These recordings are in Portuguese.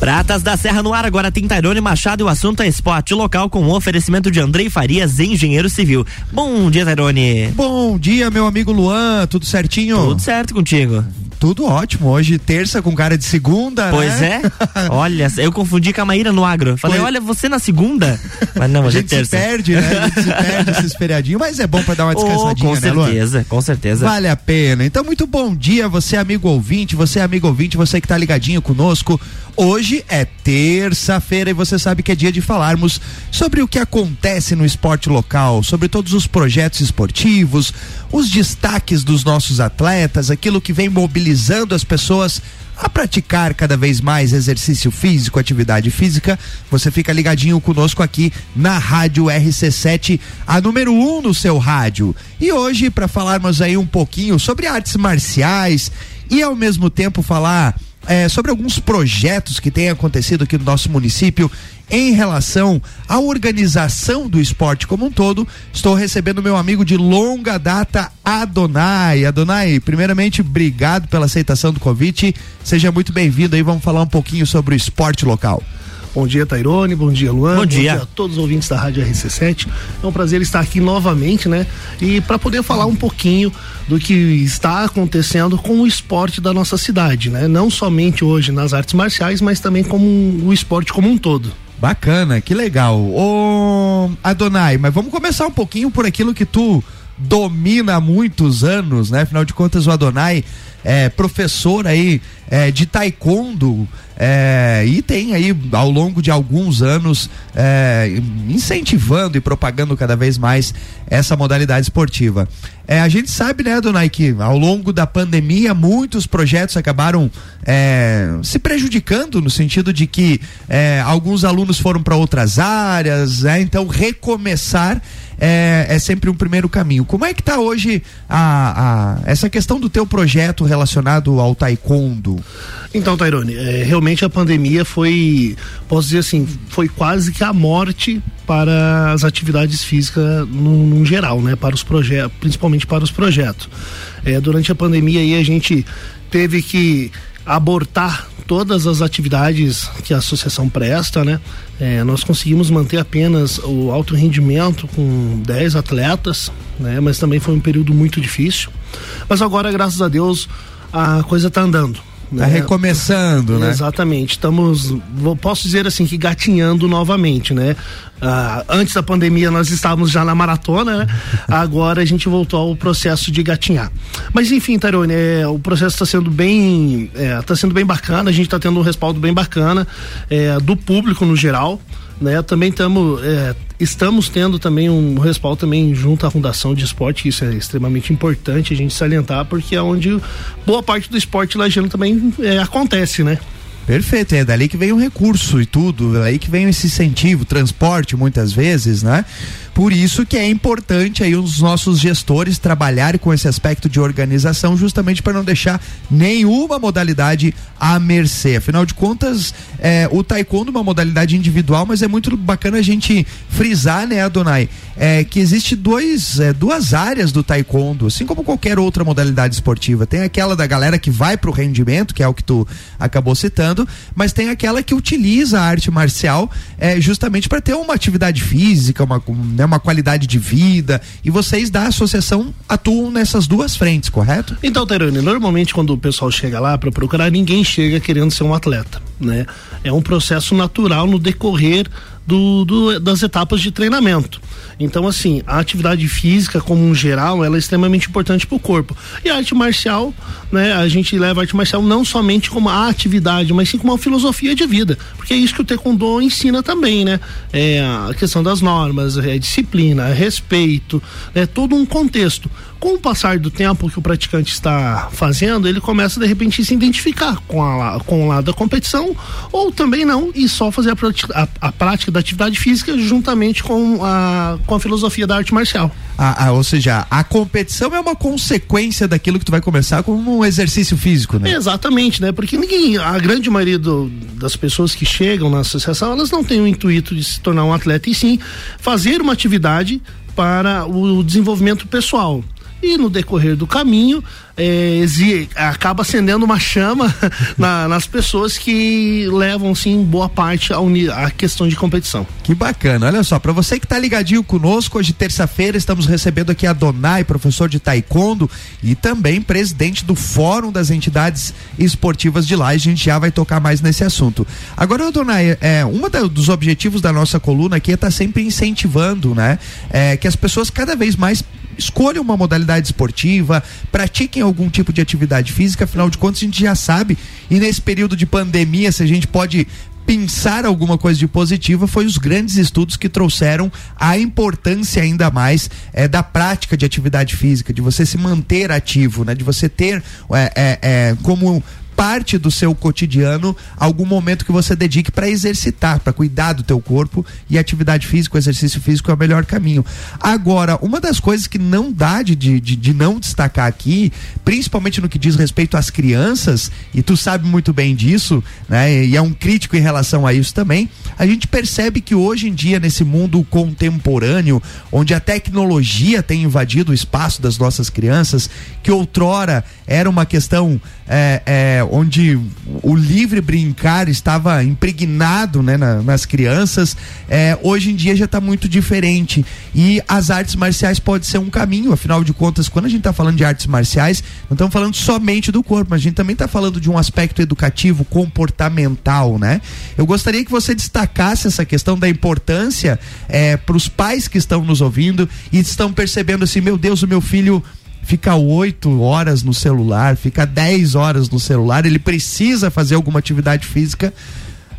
Pratas da Serra no ar, agora tem Tairone Machado e o assunto é esporte local com o oferecimento de Andrei Farias, engenheiro civil. Bom dia, Tairone. Bom dia, meu amigo Luan, tudo certinho? Tudo certo contigo. Tudo ótimo. Hoje, terça, com cara de segunda, Pois né? é. Olha, eu confundi com a Maíra no agro. Falei, Foi. olha, você na segunda. Mas não, A hoje é gente se terça. perde, né? A gente se perde esses feriadinhos, mas é bom pra dar uma Oh, descansadinha, com né, Luan? certeza, com certeza. Vale a pena. Então, muito bom dia, você amigo ouvinte, você amigo ouvinte, você que tá ligadinho conosco. Hoje é terça-feira e você sabe que é dia de falarmos sobre o que acontece no esporte local, sobre todos os projetos esportivos, os destaques dos nossos atletas, aquilo que vem mobilizando as pessoas a praticar cada vez mais exercício físico, atividade física. Você fica ligadinho conosco aqui na Rádio RC7, a número 1 um no seu rádio. E hoje, para falarmos aí um pouquinho sobre artes marciais e ao mesmo tempo falar é, sobre alguns projetos que têm acontecido aqui no nosso município em relação à organização do esporte como um todo. Estou recebendo meu amigo de longa data, Adonai. Adonai, primeiramente, obrigado pela aceitação do convite. Seja muito bem-vindo aí. Vamos falar um pouquinho sobre o esporte local. Bom dia, Tairone. Bom dia, Luan. Bom dia. a todos os ouvintes da Rádio RC7. É um prazer estar aqui novamente, né? E para poder falar um pouquinho do que está acontecendo com o esporte da nossa cidade, né? Não somente hoje nas artes marciais, mas também como o esporte como um todo. Bacana, que legal. Ô, Adonai, mas vamos começar um pouquinho por aquilo que tu domina há muitos anos, né? Afinal de contas, o Adonai é professor aí é, de taekwondo é, e tem aí ao longo de alguns anos é, incentivando e propagando cada vez mais essa modalidade esportiva. É, a gente sabe, né, Adonai, que ao longo da pandemia muitos projetos acabaram é, se prejudicando no sentido de que é, alguns alunos foram para outras áreas, né? então recomeçar é, é sempre um primeiro caminho. Como é que está hoje a, a- essa questão do teu projeto relacionado ao taekwondo? Então, Tairone, é, realmente a pandemia foi, posso dizer assim, foi quase que a morte para as atividades físicas no, no geral, né? Para os projetos, principalmente para os projetos. É, durante a pandemia aí a gente teve que abortar todas as atividades que a associação presta, né? É, nós conseguimos manter apenas o alto rendimento com 10 atletas, né? Mas também foi um período muito difícil. Mas agora, graças a Deus, a coisa está andando. Tá recomeçando, né? Exatamente. Estamos, posso dizer assim, que gatinhando novamente, né? Ah, antes da pandemia nós estávamos já na maratona, né? Agora a gente voltou ao processo de gatinhar. Mas enfim, Tarone, é, o processo está sendo bem, está sendo bem bacana. A gente está tendo um respaldo bem bacana é, do público no geral. Né, também tamo, é, estamos tendo também um respaldo também junto à Fundação de Esporte, isso é extremamente importante a gente salientar, porque é onde boa parte do esporte lajano também é, acontece, né? Perfeito, é dali que vem o recurso e tudo, é daí que vem esse incentivo, transporte muitas vezes, né? Por isso que é importante aí os nossos gestores trabalharem com esse aspecto de organização, justamente para não deixar nenhuma modalidade à mercê. Afinal de contas, é, o taekwondo é uma modalidade individual, mas é muito bacana a gente frisar, né, Adonai, é, que existe dois, é, duas áreas do taekwondo, assim como qualquer outra modalidade esportiva. Tem aquela da galera que vai pro rendimento, que é o que tu acabou citando, mas tem aquela que utiliza a arte marcial é, justamente para ter uma atividade física, uma, né, uma qualidade de vida. E vocês da associação atuam nessas duas frentes, correto? Então, Terane, normalmente quando o pessoal chega lá para procurar, ninguém chega querendo ser um atleta, né? É um processo natural no decorrer do, do- das etapas de treinamento. Então, assim, a atividade física, como um geral, ela é extremamente importante para o corpo. E a arte marcial, né? A gente leva a arte marcial não somente como a atividade, mas sim como uma filosofia de vida. Porque é isso que o Taekwondo ensina também, né? É a questão das normas, é disciplina, é respeito, é todo um contexto. Com o passar do tempo que o praticante está fazendo, ele começa de repente a se identificar com, a, com o lado da competição, ou também não, e só fazer a, prati- a- a prática da atividade física juntamente com a, com a filosofia da arte marcial. A- a- ou seja, a competição é uma consequência daquilo que tu vai começar como um exercício físico, né? Exatamente, né? Porque ninguém, a grande maioria do- das pessoas que chegam na associação, elas não têm o intuito de se tornar um atleta, e sim fazer uma atividade para o desenvolvimento pessoal. E no decorrer do caminho é, acaba acendendo uma chama na, nas pessoas que levam sim boa parte à questão de competição. Que bacana, olha só, para você que está ligadinho conosco, hoje terça-feira estamos recebendo aqui a Donai, professor de taekwondo e também presidente do Fórum das Entidades Esportivas de lá, a gente já vai tocar mais nesse assunto. Agora, Donai, é, um dos objetivos da nossa coluna aqui é estar tá sempre incentivando, né, é, que as pessoas cada vez mais escolham uma modalidade esportiva, pratiquem algum tipo de atividade física, afinal de contas a gente já sabe, e nesse período de pandemia, se a gente pode pensar alguma coisa de positiva foi os grandes estudos que trouxeram a importância ainda mais é, da prática de atividade física, de você se manter ativo, né? De você ter é, é, como parte do seu cotidiano algum momento que você dedique para exercitar, para cuidar do teu corpo e atividade física, exercício físico é o melhor caminho. Agora, uma das coisas que não dá de, de, de não destacar aqui, principalmente no que diz respeito às crianças, e tu sabe muito bem disso, né? E é um crítico em relação a isso também, a gente percebe que hoje em dia, nesse mundo contemporâneo, onde a tecnologia tem invadido o espaço das nossas crianças, que outrora era uma questão é, é, onde o livre brincar estava impregnado né, na, nas crianças, é, hoje em dia já está muito diferente. E as artes marciais pode ser um caminho, afinal de contas, quando a gente está falando de artes marciais, não estamos falando somente do corpo, mas a gente também está falando de um aspecto educativo, comportamental, né? Eu gostaria que você destacasse essa questão da importância é, para os pais que estão nos ouvindo e estão percebendo assim, meu Deus, o meu filho fica oito horas no celular, fica dez horas no celular, ele precisa fazer alguma atividade física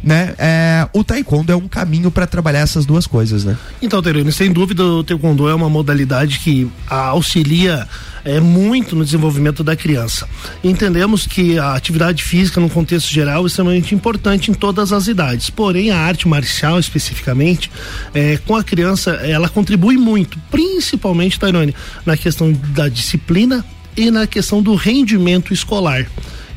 né? É, o taekwondo é um caminho para trabalhar essas duas coisas, né? Então, Terene, sem dúvida o taekwondo é uma modalidade que auxilia é, muito no desenvolvimento da criança. Entendemos que a atividade física, no contexto geral, é extremamente importante em todas as idades. Porém, a arte marcial, especificamente, é, com a criança, ela contribui muito, principalmente, Tairone, na questão da disciplina e na questão do rendimento escolar.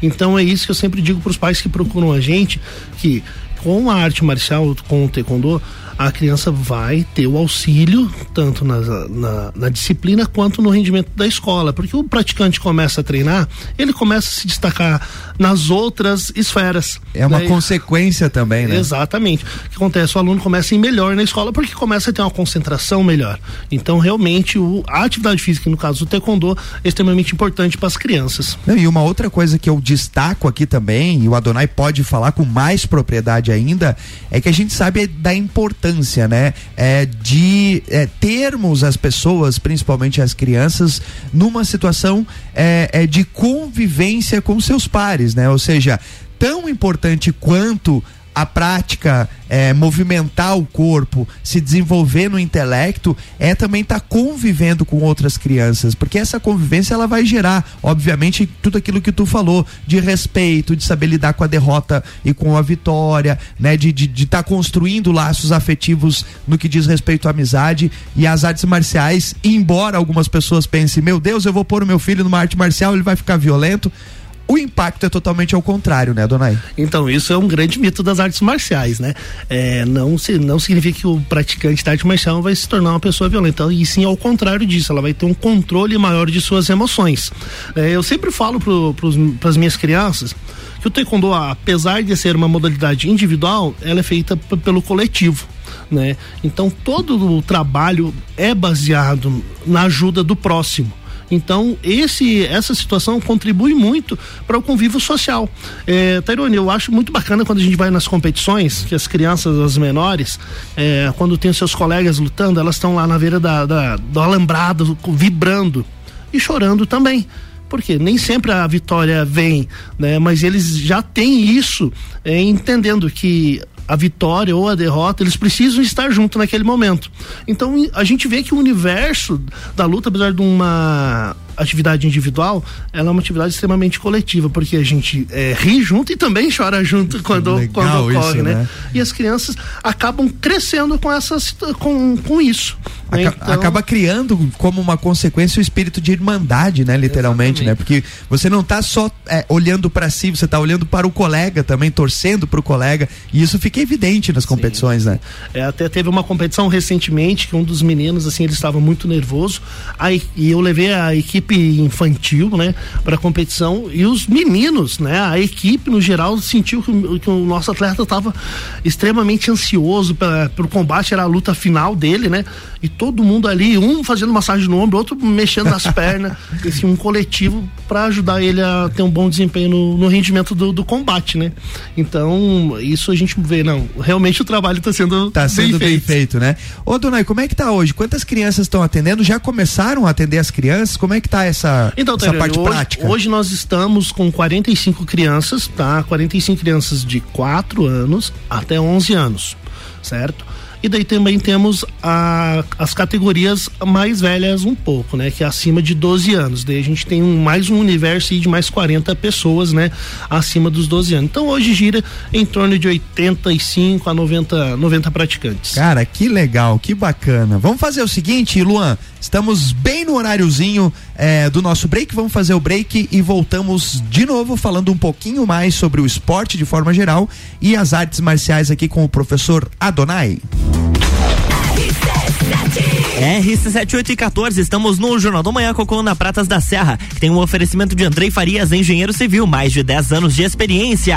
Então é isso que eu sempre digo para os pais que procuram a gente, que com a arte marcial, com o taekwondo, a criança vai ter o auxílio tanto na, na, na, disciplina quanto no rendimento da escola, porque o praticante começa a treinar, ele começa a se destacar nas outras esferas. É uma né? consequência também, né? Exatamente. O que acontece? O aluno começa a ir melhor na escola porque começa a ter uma concentração melhor. Então, realmente, o, a atividade física, no caso do taekwondo, é extremamente importante para as crianças. E uma outra coisa que eu destaco aqui também, e o Adonai pode falar com mais propriedade ainda, é que a gente sabe da importância né, é, de é, termos as pessoas, principalmente as crianças, numa situação é, é, de convivência com seus pares, né? Ou seja, tão importante quanto a prática é, movimentar o corpo, se desenvolver no intelecto, é também estar tá convivendo com outras crianças, porque essa convivência ela vai gerar, obviamente, tudo aquilo que tu falou de respeito, de saber lidar com a derrota e com a vitória, né, de estar de, de tá construindo laços afetivos no que diz respeito à amizade e as artes marciais, embora algumas pessoas pensem, meu Deus, eu vou pôr o meu filho numa arte marcial, ele vai ficar violento o impacto é totalmente ao contrário, né, Donai? Então, isso é um grande mito das artes marciais, né? É, não, se, não significa que o praticante da arte marcial vai se tornar uma pessoa violenta, e sim ao contrário disso, ela vai ter um controle maior de suas emoções. É, eu sempre falo para as minhas crianças que o taekwondo, apesar de ser uma modalidade individual, ela é feita pelo coletivo. Né? Então todo o trabalho é baseado na ajuda do próximo. Então, esse, essa situação contribui muito para o convívio social. É, Tairone, eu acho muito bacana quando a gente vai nas competições, que as crianças, as menores, é, quando tem seus colegas lutando, elas estão lá na beira da, da, do alambrado, vibrando e chorando também porque nem sempre a vitória vem, né? Mas eles já têm isso, é, entendendo que a vitória ou a derrota, eles precisam estar junto naquele momento. Então a gente vê que o universo da luta, apesar de uma atividade individual, ela é uma atividade extremamente coletiva, porque a gente é, ri junto e também chora junto quando, quando ocorre, isso, né? né? E as crianças acabam crescendo com essas com, com isso. Né? Então... Acaba criando como uma consequência o espírito de irmandade, né? Literalmente, Exatamente. né? Porque você não está só é, olhando para si, você está olhando para o colega também, torcendo para o colega, e isso fica evidente nas competições, Sim. né? É, até teve uma competição recentemente que um dos meninos, assim, ele estava muito nervoso, aí, e eu levei a equipe infantil, né, para competição, e os meninos, né, a equipe no geral sentiu que, que o nosso atleta estava extremamente ansioso para o combate, era a luta final dele, né? E todo mundo ali, um fazendo massagem no ombro, outro mexendo nas pernas, esse um coletivo para ajudar ele a ter um bom desempenho no, no rendimento do, do, combate, né? Então, isso a gente vê, não, realmente o trabalho está sendo tá sendo bem, bem feito. né? Ô, Donai, como é que tá hoje? Quantas crianças estão atendendo? Já começaram a atender as crianças? Como é que tá essa, então, essa parte hoje, prática? Hoje nós estamos com 45 crianças, tá? 45 crianças de 4 anos até 11 anos, certo? E daí também temos a, as categorias mais velhas um pouco, né? Que é acima de 12 anos. Daí a gente tem um, mais um universo de mais 40 pessoas, né? Acima dos 12 anos. Então hoje gira em torno de 85 a 90, 90 praticantes. Cara, que legal, que bacana. Vamos fazer o seguinte, Luan, estamos bem no horáriozinho é, do nosso break. Vamos fazer o break e voltamos de novo falando um pouquinho mais sobre o esporte de forma geral e as artes marciais aqui com o professor Adonai. RC78 e 14, estamos no Jornal do Manhã com a coluna Pratas da Serra, que tem um oferecimento de Andrei Farias, engenheiro civil, mais de 10 anos de experiência.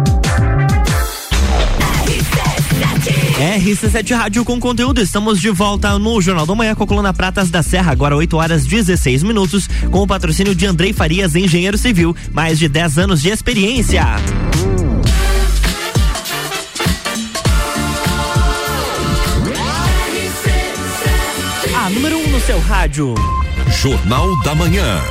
RC7 Rádio com conteúdo. Estamos de volta no Jornal da Manhã com a coluna Pratas da Serra, agora 8 horas 16 minutos, com o patrocínio de Andrei Farias, engenheiro civil, mais de 10 anos de experiência. A número 1 um no seu rádio. Jornal da Manhã.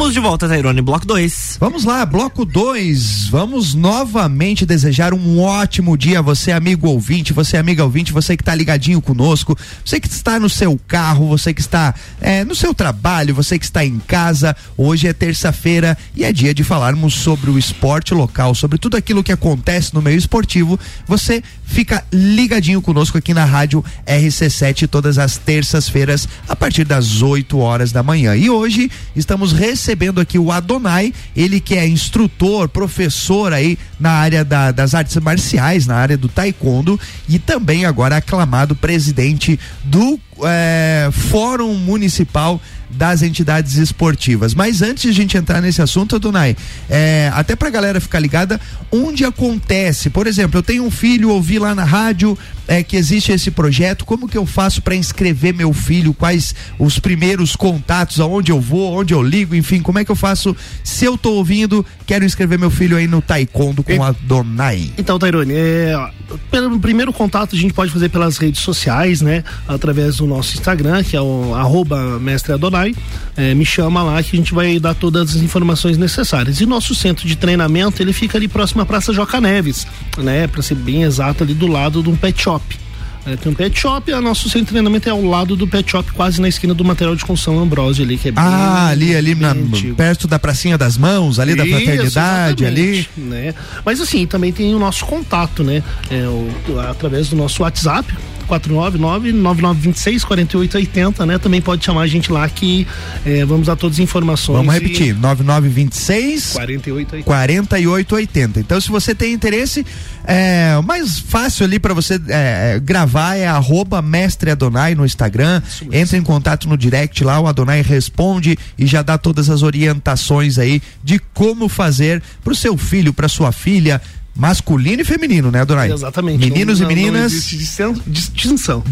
Estamos de volta, Tairone, bloco 2. Vamos lá, bloco 2. Vamos novamente desejar um ótimo dia a você, amigo ouvinte, você, amiga ouvinte, você que está ligadinho conosco, você que está no seu carro, você que está é, no seu trabalho, você que está em casa. Hoje é terça-feira e é dia de falarmos sobre o esporte local, sobre tudo aquilo que acontece no meio esportivo. Você fica ligadinho conosco aqui na rádio RC7 todas as terças-feiras a partir das 8 horas da manhã. E hoje estamos recebendo aqui o Adonai, ele que é instrutor, professor aí na área da, das artes marciais, na área do taekwondo e também agora aclamado presidente do é, Fórum Municipal das entidades esportivas. Mas antes de a gente entrar nesse assunto, Donai, é, até pra galera ficar ligada, onde acontece? Por exemplo, eu tenho um filho, ouvi lá na rádio é, que existe esse projeto, como que eu faço para inscrever meu filho? Quais os primeiros contatos, aonde eu vou, onde eu ligo, enfim, como é que eu faço se eu tô ouvindo, quero inscrever meu filho aí no Taekwondo com e, a Donai? Então, Tairone, é, pelo primeiro contato a gente pode fazer pelas redes sociais, né? Através do nosso Instagram, que é o arroba mestre Adonai. É, me chama lá que a gente vai dar todas as informações necessárias. E nosso centro de treinamento, ele fica ali próximo à Praça Joca Neves, né? Para ser bem exato, ali do lado de um pet shop. É, tem um pet shop, o nosso centro de treinamento é ao lado do pet shop, quase na esquina do material de construção Ambrose ali, que é bem, Ah, ali, ali na, perto da pracinha das mãos, ali Isso, da fraternidade, ali. Né? Mas assim, também tem o nosso contato, né? É, o, através do nosso WhatsApp, 499-9926-4880, né? Também pode chamar a gente lá que é, vamos dar todas as informações. Vamos repetir, 9926 4880. 4880. Então, se você tem interesse, é, o mais fácil ali para você é, é, gravar é arroba mestre Adonai no Instagram. Entre em contato no direct lá, o Adonai responde e já dá todas as orientações aí de como fazer pro seu filho, pra sua filha masculino e feminino, né, Adonai? Exatamente. Meninos não, e meninas. distinção. Distinção.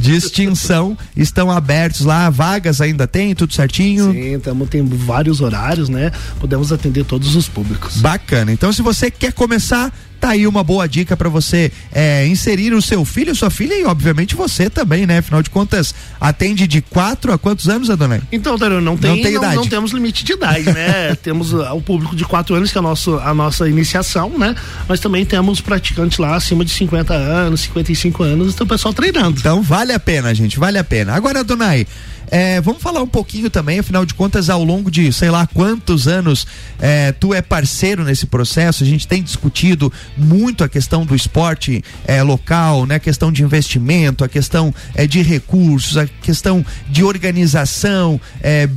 estão abertos lá, vagas ainda tem, tudo certinho? Sim, tamo, tem vários horários, né? Podemos atender todos os públicos. Bacana. Então, se você quer começar, Tá aí uma boa dica para você é, inserir o seu filho, sua filha e obviamente você também, né? Afinal de contas, atende de quatro a quantos anos, Adonai? Então, Darão, não tem, não, tem não, não, temos limite de idade, né? temos uh, o público de quatro anos, que é a nossa, a nossa iniciação, né? Mas também temos praticantes lá acima de 50 anos, 55 anos, então o pessoal treinando. Então vale a pena, gente, vale a pena. Agora, Adonai, é, vamos falar um pouquinho também, afinal de contas, ao longo de sei lá quantos anos é, tu é parceiro nesse processo. A gente tem discutido muito a questão do esporte é, local, né? A questão de investimento, a questão é, de recursos, a questão de organização, é,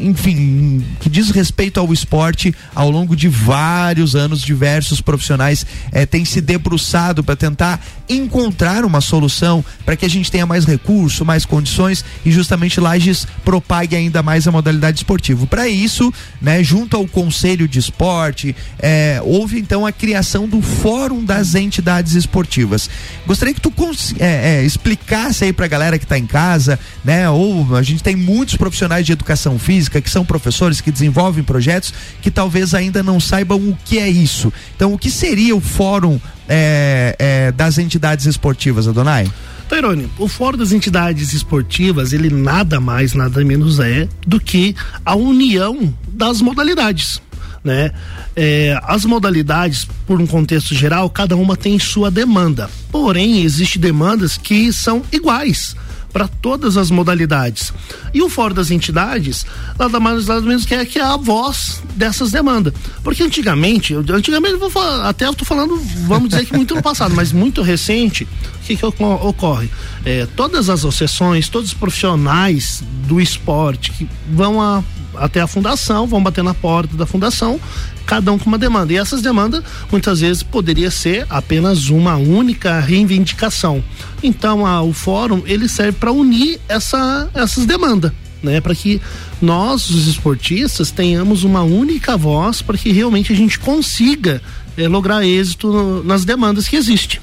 enfim, que diz respeito ao esporte ao longo de vários anos, diversos profissionais é, têm se debruçado para tentar encontrar uma solução para que a gente tenha mais recurso, mais condições e justamente Lages propague ainda mais a modalidade esportiva. Para isso, né, junto ao Conselho de Esporte, é, houve então a criação do Fórum das Entidades Esportivas. Gostaria que tu é, é, explicasse aí para a galera que está em casa, né? Ou a gente tem muitos profissionais de educação física que são professores que desenvolvem projetos que talvez ainda não saibam o que é isso. Então, o que seria o Fórum é, é, das Entidades Esportivas, Adonai? Tairone, o Fórum das Entidades Esportivas, ele nada mais, nada menos é do que a união das modalidades. Né? É, as modalidades, por um contexto geral, cada uma tem sua demanda. Porém, existem demandas que são iguais para todas as modalidades. E o Fórum das Entidades, nada mais nada menos que é, que é a voz dessas demandas. Porque antigamente, antigamente vou falar, até eu tô falando, vamos dizer que muito no passado, mas muito recente, que, que ocorre? É, todas as associações, todos os profissionais do esporte que vão a, até a fundação, vão bater na porta da fundação, cada um com uma demanda. E essas demandas, muitas vezes, poderia ser apenas uma única reivindicação. Então, a, o fórum, ele serve para unir essa, essas demandas. Né, para que nós, os esportistas, tenhamos uma única voz para que realmente a gente consiga é, lograr êxito nas demandas que existem.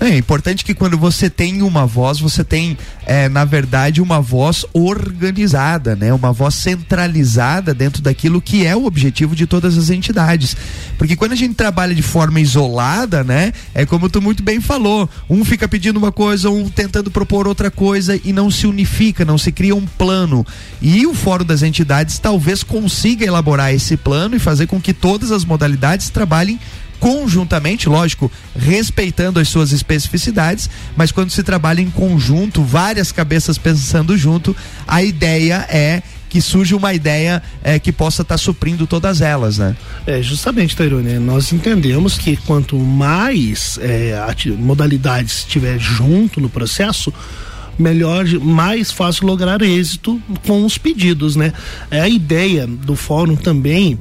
É importante que quando você tem uma voz, você tem, é, na verdade, uma voz organizada, né? Uma voz centralizada dentro daquilo que é o objetivo de todas as entidades. Porque quando a gente trabalha de forma isolada, né? É como tu muito bem falou, um fica pedindo uma coisa, um tentando propor outra coisa e não se unifica, não se cria um plano. E o Fórum das Entidades talvez consiga elaborar esse plano e fazer com que todas as modalidades trabalhem conjuntamente, lógico, respeitando as suas especificidades, mas quando se trabalha em conjunto, várias cabeças pensando junto, a ideia é que surge uma ideia é, que possa estar tá suprindo todas elas, né? É, justamente, Tairone, nós entendemos que quanto mais é, modalidades estiver junto no processo, melhor, mais fácil lograr êxito com os pedidos, né? É a ideia do fórum também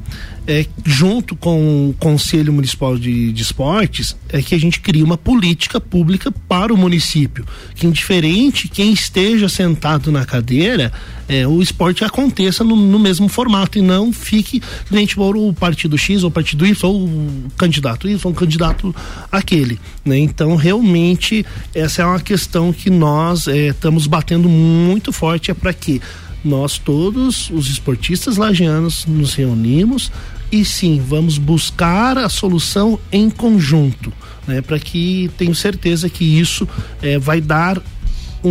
é, junto com o Conselho Municipal de, de Esportes, é que a gente cria uma política pública para o município, que indiferente quem esteja sentado na cadeira, é, o esporte aconteça no, no, mesmo formato e não fique gente for o partido X ou partido Y ou o candidato Y ou o candidato aquele, né? Então realmente essa é uma questão que nós é, estamos batendo muito forte é para que nós todos os esportistas lagianos nos reunimos e sim vamos buscar a solução em conjunto, né? Para que tenho certeza que isso é, vai dar um,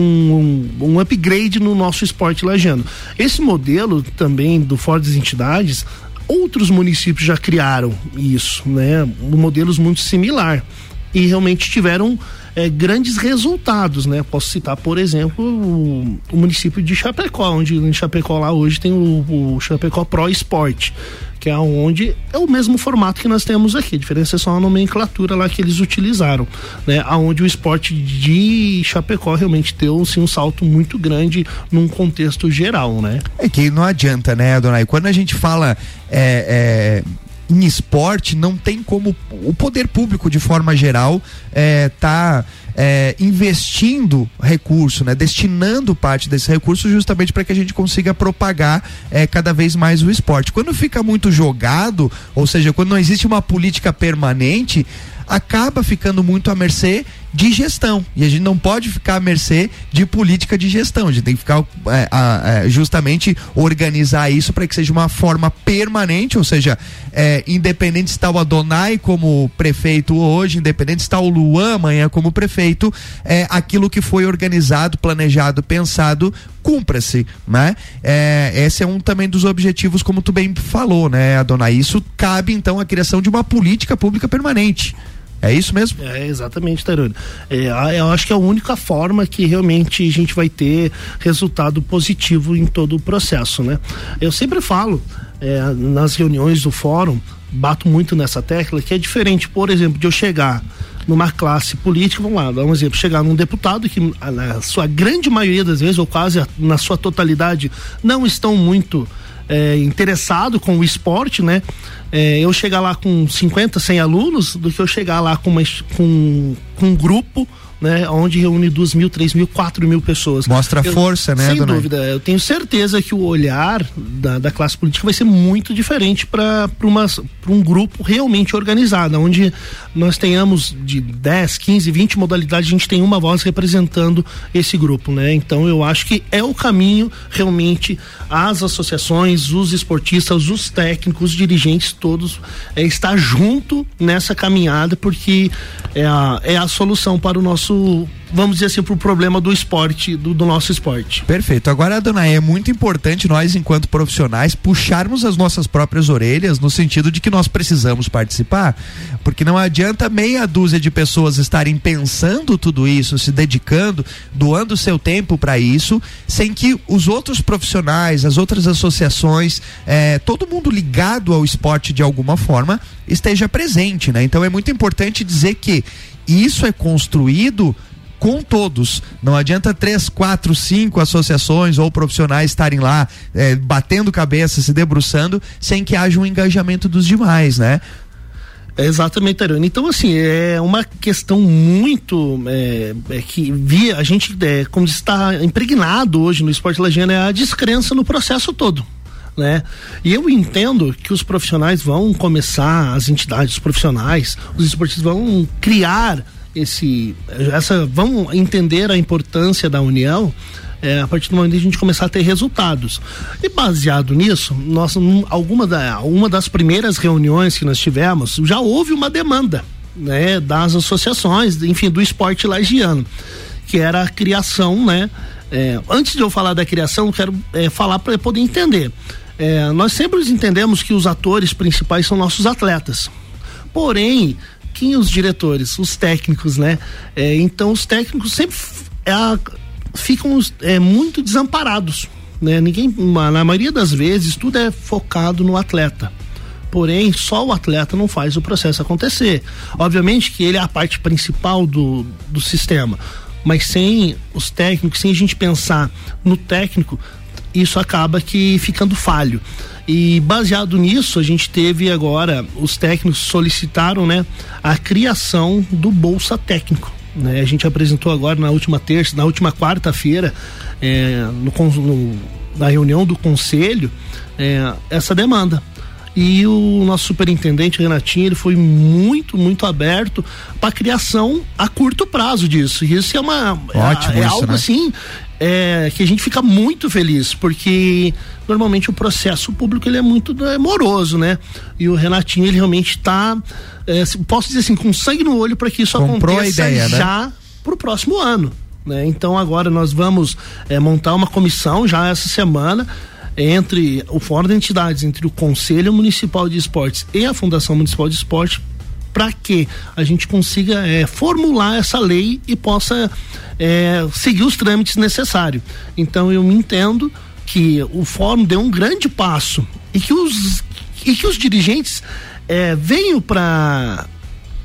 um, um, upgrade no nosso esporte lagiano. Esse modelo também do Ford das Entidades, outros municípios já criaram isso, né? Modelos muito similar e realmente tiveram é, grandes resultados, né? Posso citar, por exemplo, o, o, município de Chapecó, onde em Chapecó lá hoje tem o, o Chapecó Pro Esporte que é onde é o mesmo formato que nós temos aqui. A diferença é só a nomenclatura lá que eles utilizaram, né? Aonde o esporte de Chapecó realmente deu assim, um salto muito grande num contexto geral, né? É que não adianta, né, Adonai? Quando a gente fala é, é em esporte não tem como o poder público de forma geral é, tá é, investindo recurso, né, destinando parte desse recurso justamente para que a gente consiga propagar é, cada vez mais o esporte. Quando fica muito jogado, ou seja, quando não existe uma política permanente, acaba ficando muito à mercê de gestão. E a gente não pode ficar à mercê de política de gestão. A gente tem que ficar é, é, justamente organizar isso para que seja uma forma permanente, ou seja, é, independente se está o Adonai como prefeito hoje, independente se está o Luan amanhã como prefeito, é, aquilo que foi organizado, planejado, pensado, cumpra-se, né? É, esse é um também dos objetivos, como tu bem falou, né, Adonai? Isso cabe então a criação de uma política pública permanente. É isso mesmo? É, exatamente, Tarone. É, eu acho que é a única forma que realmente a gente vai ter resultado positivo em todo o processo, né? Eu sempre falo é, nas reuniões do fórum, bato muito nessa tecla, que é diferente, por exemplo, de eu chegar numa classe política, vamos lá, dar um exemplo, chegar num deputado que na sua grande maioria das vezes, ou quase na sua totalidade, não estão muito é, interessado com o esporte, né? É, eu chegar lá com 50, 100 alunos, do que eu chegar lá com, uma, com, com um grupo né, onde reúne duas mil, três mil, quatro mil pessoas. Mostra eu, força, né, Sem dona? dúvida. Eu tenho certeza que o olhar da, da classe política vai ser muito diferente para um grupo realmente organizado, onde nós tenhamos de 10, 15, 20 modalidades, a gente tem uma voz representando esse grupo, né? Então eu acho que é o caminho realmente as associações, os esportistas, os técnicos, os dirigentes, todos é, estar junto nessa caminhada, porque é a, é a solução para o nosso vamos dizer assim, para o problema do esporte, do, do, nosso esporte. Perfeito. Agora, dona, é muito importante nós, enquanto profissionais, puxarmos as nossas próprias orelhas no sentido de que nós precisamos participar, porque não adianta meia dúzia de pessoas estarem pensando tudo isso, se dedicando, doando seu tempo para isso, sem que os outros profissionais, as outras associações, eh, todo mundo ligado ao esporte de alguma forma esteja presente, né? Então é muito importante dizer que isso é construído com todos. Não adianta três, quatro, cinco associações ou profissionais estarem lá é, batendo cabeça, se debruçando, sem que haja um engajamento dos demais, né? Exatamente, Ariane. Então, assim, é uma questão muito é, é que via a gente, é, como está impregnado hoje no esporte lagiano, é a descrença no processo todo. Né? E eu entendo que os profissionais vão começar, as entidades, os profissionais, os esportistas vão criar esse essa vamos entender a importância da união é, a partir do momento que a gente começar a ter resultados. E baseado nisso, nós, alguma da, uma das primeiras reuniões que nós tivemos, já houve uma demanda né, das associações, enfim, do esporte lagiano, que era a criação, né? É, antes de eu falar da criação, quero é, falar para poder entender. É, nós sempre entendemos que os atores principais são nossos atletas. Porém, os diretores, os técnicos, né? É, então os técnicos sempre é, ficam é, muito desamparados, né? Ninguém, na maioria das vezes, tudo é focado no atleta. Porém, só o atleta não faz o processo acontecer. Obviamente que ele é a parte principal do, do sistema, mas sem os técnicos, sem a gente pensar no técnico, isso acaba que ficando falho. E baseado nisso, a gente teve agora, os técnicos solicitaram né, a criação do Bolsa Técnico. Né? A gente apresentou agora na última terça, na última quarta-feira, é, no, no, na reunião do conselho, é, essa demanda. E o nosso superintendente Renatinho ele foi muito, muito aberto para criação a curto prazo disso. E isso é uma Ótimo é, é isso, algo né? assim é, que a gente fica muito feliz, porque normalmente o processo público ele é muito é, moroso, né? E o Renatinho ele realmente está, é, posso dizer assim, com sangue no olho para que isso Comprou aconteça ideia, né? já para o próximo ano. Né? Então agora nós vamos é, montar uma comissão já essa semana entre o Fórum de Entidades, entre o Conselho Municipal de Esportes e a Fundação Municipal de Esporte para que a gente consiga é, formular essa lei e possa é, seguir os trâmites necessários. Então eu entendo que o fórum deu um grande passo e que os, e que os dirigentes é, venham para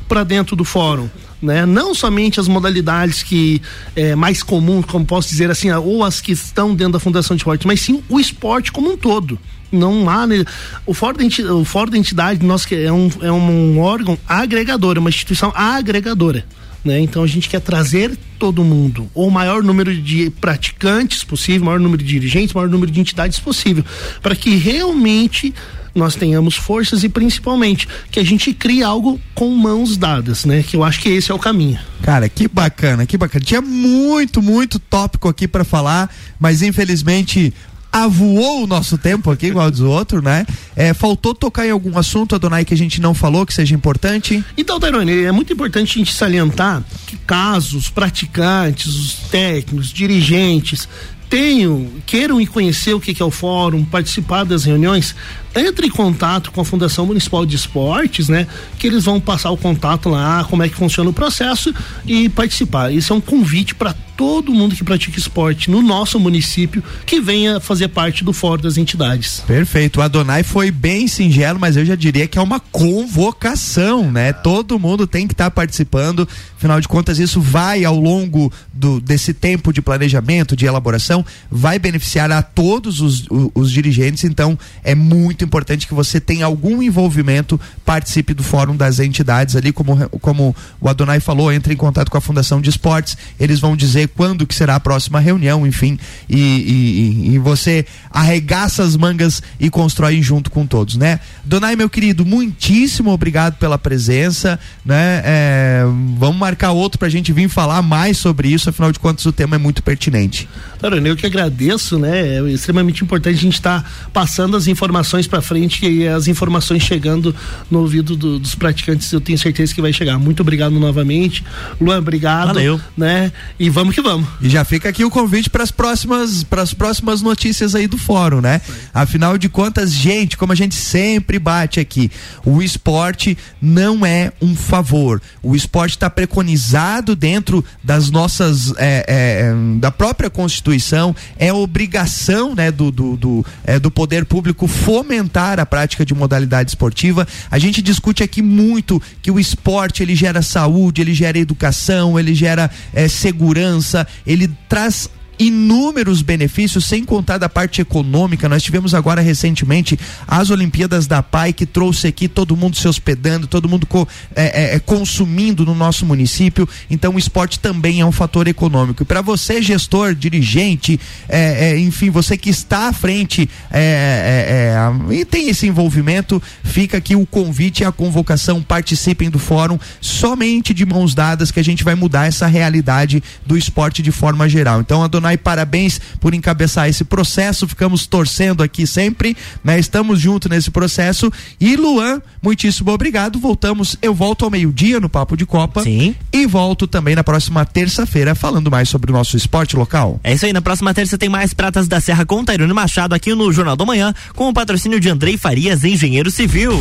para dentro do fórum. Né? Não somente as modalidades que é mais comuns, como posso dizer assim, ou as que estão dentro da Fundação de Esporte, mas sim o esporte como um todo não há né? o fórum o da entidade nosso que é um, é um órgão agregador, é uma instituição agregadora. Né? Então a gente quer trazer todo mundo, ou o maior número de praticantes possível, maior número de dirigentes, maior número de entidades possível, para que realmente nós tenhamos forças e principalmente que a gente crie algo com mãos dadas, né? Que eu acho que esse é o caminho. Cara, que bacana, que bacana. Tinha muito, muito tópico aqui para falar, mas infelizmente avoou o nosso tempo aqui, igual dos outros, né? É, faltou tocar em algum assunto, Adonai, que a gente não falou, que seja importante? Então, Tairone, é muito importante a gente salientar que casos, praticantes, os técnicos, dirigentes, tenham, queiram ir conhecer o que, que é o fórum, participar das reuniões, entre em contato com a Fundação Municipal de Esportes, né? Que eles vão passar o contato lá, como é que funciona o processo e participar. Isso é um convite para todo mundo que pratica esporte no nosso município que venha fazer parte do fórum das entidades. Perfeito. O Adonai foi bem singelo, mas eu já diria que é uma convocação, né? Todo mundo tem que estar tá participando. Afinal de contas, isso vai ao longo do, desse tempo de planejamento, de elaboração, vai beneficiar a todos os, os, os dirigentes. Então, é muito importante que você tenha algum envolvimento, participe do fórum das entidades ali, como, como o Adonai falou, entre em contato com a Fundação de Esportes, eles vão dizer quando que será a próxima reunião, enfim, e, e, e você arregaça as mangas e constrói junto com todos, né? Donai, meu querido, muitíssimo obrigado pela presença, né? É, vamos marcar outro pra gente vir falar mais sobre isso, afinal de contas o tema é muito pertinente. Tarone, eu que agradeço, né? É extremamente importante a gente estar tá passando as informações para frente e as informações chegando no ouvido do, dos praticantes, eu tenho certeza que vai chegar. Muito obrigado novamente. Luan, obrigado. Valeu. Né? E vamos que vamos. E já fica aqui o convite para as próximas para as próximas notícias aí do fórum, né? Afinal de contas, gente, como a gente sempre bate aqui, o esporte não é um favor. O esporte está preconizado dentro das nossas é, é, da própria constituição, é obrigação, né, do do, do, é, do poder público fomentar a prática de modalidade esportiva. A gente discute aqui muito que o esporte ele gera saúde, ele gera educação, ele gera é, segurança, ele traz inúmeros benefícios, sem contar da parte econômica. Nós tivemos agora recentemente as Olimpíadas da PAI, que trouxe aqui todo mundo se hospedando, todo mundo co, é, é, consumindo no nosso município. Então, o esporte também é um fator econômico. E para você, gestor, dirigente, é, é, enfim, você que está à frente é, é, e tem esse envolvimento, fica aqui o convite e a convocação. Participem do fórum, somente de mãos dadas que a gente vai mudar essa realidade do esporte de forma geral. Então, a Adonai, parabéns por encabeçar esse processo. Ficamos torcendo aqui sempre, né? Estamos juntos nesse processo. E Luan, muitíssimo obrigado. Voltamos, eu volto ao meio-dia no Papo de Copa. Sim. E volto também na próxima terça-feira falando mais sobre o nosso esporte local. É isso aí, na próxima terça tem mais Pratas da Serra com Tairone Machado aqui no Jornal da Manhã, com o patrocínio de Andrei Farias, engenheiro civil.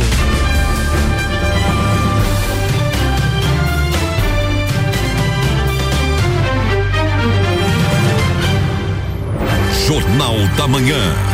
Jornal da Manhã.